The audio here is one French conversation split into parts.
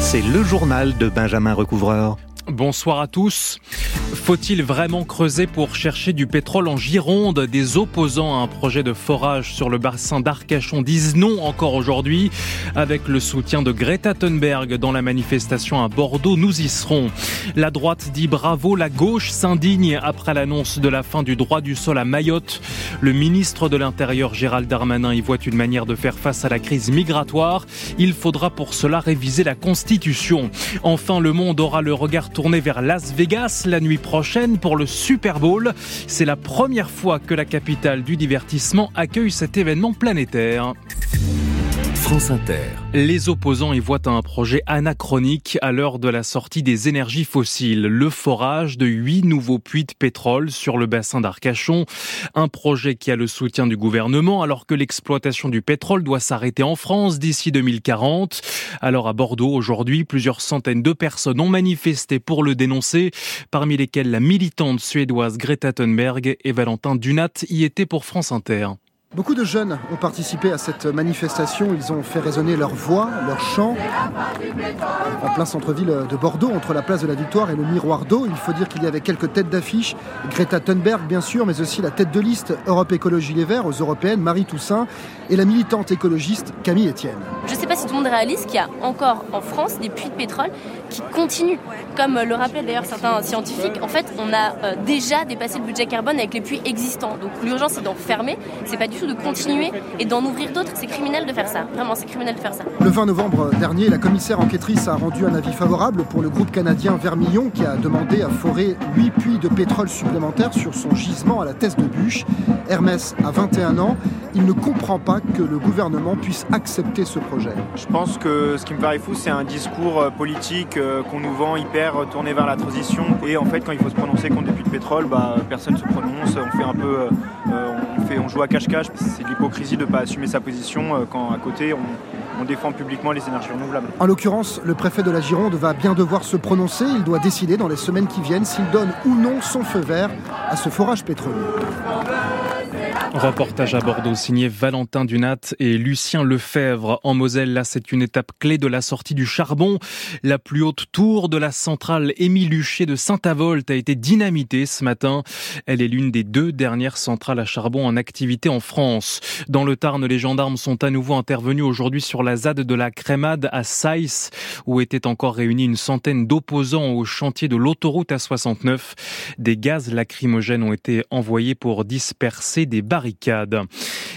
C'est le journal de Benjamin Recouvreur. Bonsoir à tous. Faut-il vraiment creuser pour chercher du pétrole en Gironde? Des opposants à un projet de forage sur le bassin d'Arcachon disent non encore aujourd'hui. Avec le soutien de Greta Thunberg dans la manifestation à Bordeaux, nous y serons. La droite dit bravo, la gauche s'indigne après l'annonce de la fin du droit du sol à Mayotte. Le ministre de l'Intérieur Gérald Darmanin y voit une manière de faire face à la crise migratoire. Il faudra pour cela réviser la Constitution. Enfin, le monde aura le regard tourné vers Las Vegas la nuit prochaine pour le Super Bowl. C'est la première fois que la capitale du divertissement accueille cet événement planétaire. Les opposants y voient un projet anachronique à l'heure de la sortie des énergies fossiles, le forage de huit nouveaux puits de pétrole sur le bassin d'Arcachon, un projet qui a le soutien du gouvernement alors que l'exploitation du pétrole doit s'arrêter en France d'ici 2040. Alors à Bordeaux aujourd'hui, plusieurs centaines de personnes ont manifesté pour le dénoncer, parmi lesquelles la militante suédoise Greta Thunberg et Valentin Dunat y étaient pour France Inter. Beaucoup de jeunes ont participé à cette manifestation. Ils ont fait résonner leur voix, leur chant. En plein centre-ville de Bordeaux, entre la place de la Victoire et le miroir d'eau, il faut dire qu'il y avait quelques têtes d'affiche. Greta Thunberg, bien sûr, mais aussi la tête de liste Europe Écologie Les Verts aux Européennes, Marie Toussaint, et la militante écologiste Camille Etienne. Je ne sais pas si tout le monde réalise qu'il y a encore en France des puits de pétrole qui continuent. Comme le rappellent d'ailleurs certains scientifiques, en fait, on a euh, déjà dépassé le budget carbone avec les puits existants. Donc l'urgence, c'est d'en fermer. C'est pas du de continuer et d'en ouvrir d'autres. C'est criminel de faire ça. Vraiment, c'est criminel de faire ça. Le 20 novembre dernier, la commissaire enquêtrice a rendu un avis favorable pour le groupe canadien Vermillon qui a demandé à forer 8 puits de pétrole supplémentaires sur son gisement à la Teste de Bûche. Hermès a 21 ans. Il ne comprend pas que le gouvernement puisse accepter ce projet. Je pense que ce qui me paraît fou, c'est un discours euh, politique euh, qu'on nous vend hyper tourné vers la transition. Et en fait, quand il faut se prononcer contre des puits de pétrole, bah, personne ne se prononce. On fait un peu, euh, on, fait, on joue à cache-cache. C'est de l'hypocrisie de ne pas assumer sa position quand à côté on, on défend publiquement les énergies renouvelables. En l'occurrence, le préfet de la Gironde va bien devoir se prononcer. Il doit décider dans les semaines qui viennent s'il donne ou non son feu vert à ce forage pétrolier. Reportage à Bordeaux signé Valentin Dunat et Lucien Lefebvre. En Moselle, là, c'est une étape clé de la sortie du charbon. La plus haute tour de la centrale Émile Huchet de Saint-Avold a été dynamitée ce matin. Elle est l'une des deux dernières centrales à charbon en activité en France. Dans le Tarn, les gendarmes sont à nouveau intervenus aujourd'hui sur la ZAD de la Crémade à Saïs, où étaient encore réunis une centaine d'opposants au chantier de l'autoroute A69. Des gaz lacrymogènes ont été envoyés pour disperser des barres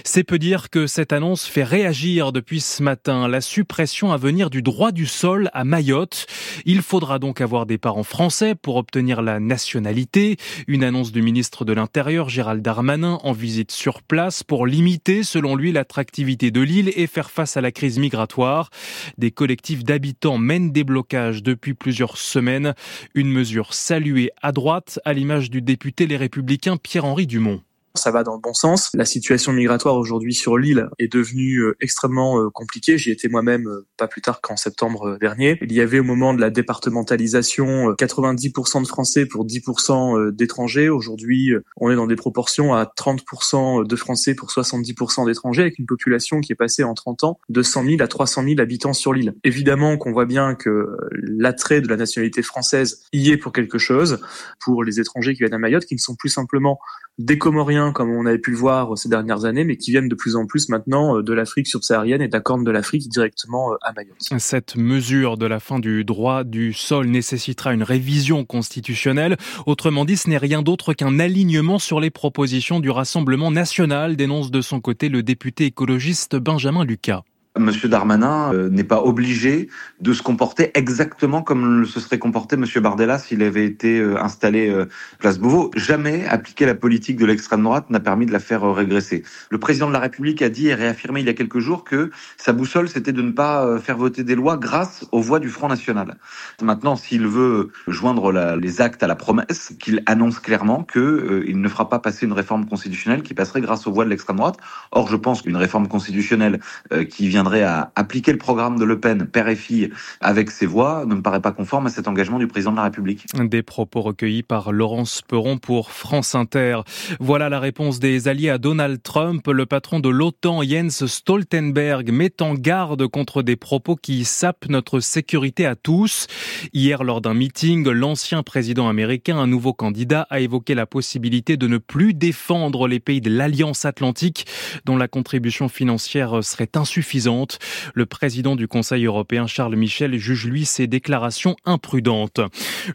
c'est peu dire que cette annonce fait réagir depuis ce matin la suppression à venir du droit du sol à Mayotte. Il faudra donc avoir des parents français pour obtenir la nationalité. Une annonce du ministre de l'Intérieur Gérald Darmanin en visite sur place pour limiter, selon lui, l'attractivité de l'île et faire face à la crise migratoire. Des collectifs d'habitants mènent des blocages depuis plusieurs semaines. Une mesure saluée à droite, à l'image du député Les Républicains Pierre-Henri Dumont ça va dans le bon sens. La situation migratoire aujourd'hui sur l'île est devenue euh, extrêmement euh, compliquée. J'y étais moi-même euh, pas plus tard qu'en septembre dernier. Il y avait au moment de la départementalisation 90% de Français pour 10% d'étrangers. Aujourd'hui, on est dans des proportions à 30% de Français pour 70% d'étrangers avec une population qui est passée en 30 ans de 100 000 à 300 000 habitants sur l'île. Évidemment qu'on voit bien que l'attrait de la nationalité française y est pour quelque chose, pour les étrangers qui viennent à Mayotte, qui ne sont plus simplement des Comoriens, comme on avait pu le voir ces dernières années, mais qui viennent de plus en plus maintenant euh, de l'Afrique subsaharienne et de la Corne de l'Afrique directement euh, à Mayotte. Cette mesure de la fin du droit du sol nécessitera une révision constitutionnelle. Autrement dit, ce n'est rien d'autre qu'un alignement sur les propositions du Rassemblement national, dénonce de son côté le député écologiste Benjamin Lucas. Monsieur Darmanin euh, n'est pas obligé de se comporter exactement comme se serait comporté Monsieur Bardella s'il avait été euh, installé euh, place Beauvau. Jamais appliquer la politique de l'extrême droite n'a permis de la faire régresser. Le président de la République a dit et réaffirmé il y a quelques jours que sa boussole c'était de ne pas faire voter des lois grâce aux voix du Front National. Maintenant, s'il veut joindre les actes à la promesse, qu'il annonce clairement que il ne fera pas passer une réforme constitutionnelle qui passerait grâce aux voix de l'extrême droite. Or, je pense qu'une réforme constitutionnelle qui vient viendrait à appliquer le programme de Le Pen, père et fille, avec ses voix, ne me paraît pas conforme à cet engagement du président de la République. Des propos recueillis par Laurence Peron pour France Inter. Voilà la réponse des alliés à Donald Trump. Le patron de l'OTAN, Jens Stoltenberg, met en garde contre des propos qui sapent notre sécurité à tous. Hier, lors d'un meeting, l'ancien président américain, un nouveau candidat, a évoqué la possibilité de ne plus défendre les pays de l'Alliance Atlantique, dont la contribution financière serait insuffisante. Le président du Conseil européen, Charles Michel, juge lui ces déclarations imprudentes.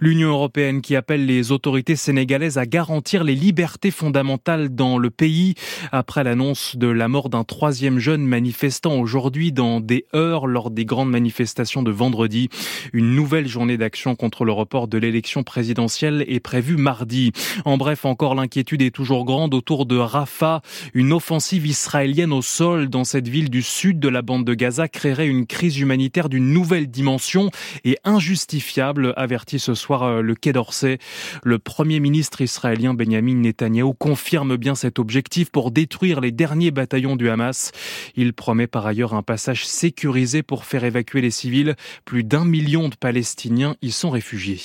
L'Union européenne qui appelle les autorités sénégalaises à garantir les libertés fondamentales dans le pays après l'annonce de la mort d'un troisième jeune manifestant aujourd'hui dans des heures lors des grandes manifestations de vendredi. Une nouvelle journée d'action contre le report de l'élection présidentielle est prévue mardi. En bref, encore l'inquiétude est toujours grande autour de Rafah. Une offensive israélienne au sol dans cette ville du sud de la bande de Gaza créerait une crise humanitaire d'une nouvelle dimension et injustifiable, avertit ce soir euh, le Quai d'Orsay. Le premier ministre israélien Benjamin Netanyahu confirme bien cet objectif pour détruire les derniers bataillons du Hamas. Il promet par ailleurs un passage sécurisé pour faire évacuer les civils. Plus d'un million de Palestiniens y sont réfugiés.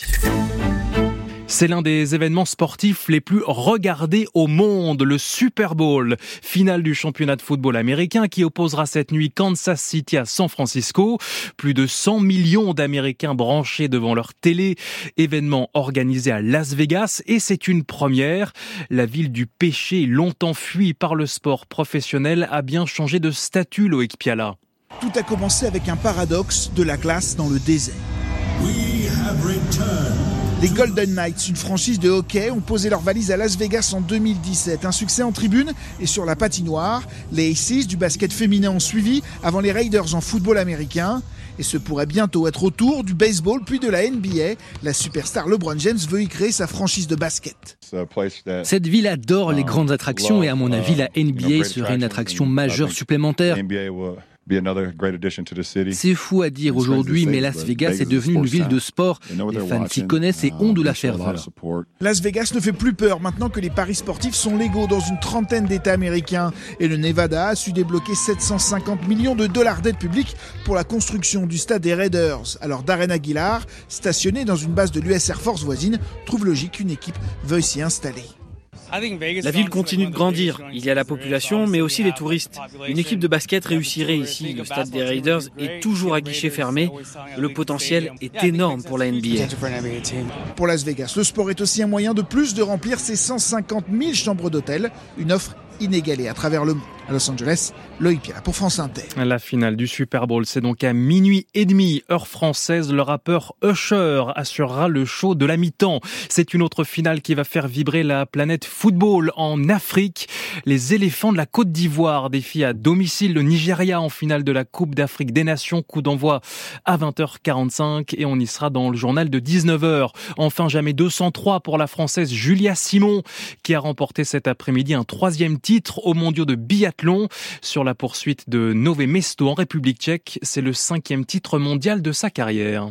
C'est l'un des événements sportifs les plus regardés au monde, le Super Bowl, finale du championnat de football américain qui opposera cette nuit Kansas City à San Francisco. Plus de 100 millions d'Américains branchés devant leur télé, événement organisé à Las Vegas et c'est une première. La ville du péché, longtemps fuie par le sport professionnel, a bien changé de statut, Loïc Piala. Tout a commencé avec un paradoxe de la glace dans le désert. Les Golden Knights, une franchise de hockey, ont posé leurs valises à Las Vegas en 2017. Un succès en tribune et sur la patinoire. Les Aces du basket féminin ont suivi avant les Raiders en football américain. Et ce pourrait bientôt être au tour du baseball puis de la NBA. La superstar LeBron James veut y créer sa franchise de basket. Cette ville adore les grandes attractions et à mon avis la NBA serait une attraction majeure supplémentaire. C'est fou à dire aujourd'hui, mais Las Vegas est devenue une ville de sport. Les fans s'y connaissent et ont de la ferveur. Las Vegas ne fait plus peur maintenant que les paris sportifs sont légaux dans une trentaine d'États américains. Et le Nevada a su débloquer 750 millions de dollars d'aide publique pour la construction du stade des Raiders. Alors Darren Aguilar, stationné dans une base de l'US Air Force voisine, trouve logique qu'une équipe veuille s'y installer. La ville continue de grandir. Il y a la population, mais aussi les touristes. Une équipe de basket réussirait ici. Le stade des Raiders est toujours à guichet fermé. Le potentiel est énorme pour la NBA. Pour Las Vegas, le sport est aussi un moyen de plus de remplir ses 150 000 chambres d'hôtel. Une offre inégalée à travers le monde. À Los Angeles, Loïc pour France Inter. La finale du Super Bowl, c'est donc à minuit et demi, heure française. Le rappeur Usher assurera le show de la mi-temps. C'est une autre finale qui va faire vibrer la planète football en Afrique. Les éléphants de la Côte d'Ivoire défient à domicile le Nigeria en finale de la Coupe d'Afrique des Nations. Coup d'envoi à 20h45 et on y sera dans le journal de 19h. Enfin, jamais 203 pour la Française Julia Simon qui a remporté cet après-midi un troisième titre au mondiaux de biathlon sur la poursuite de Nové Mesto en République tchèque. C'est le cinquième titre mondial de sa carrière.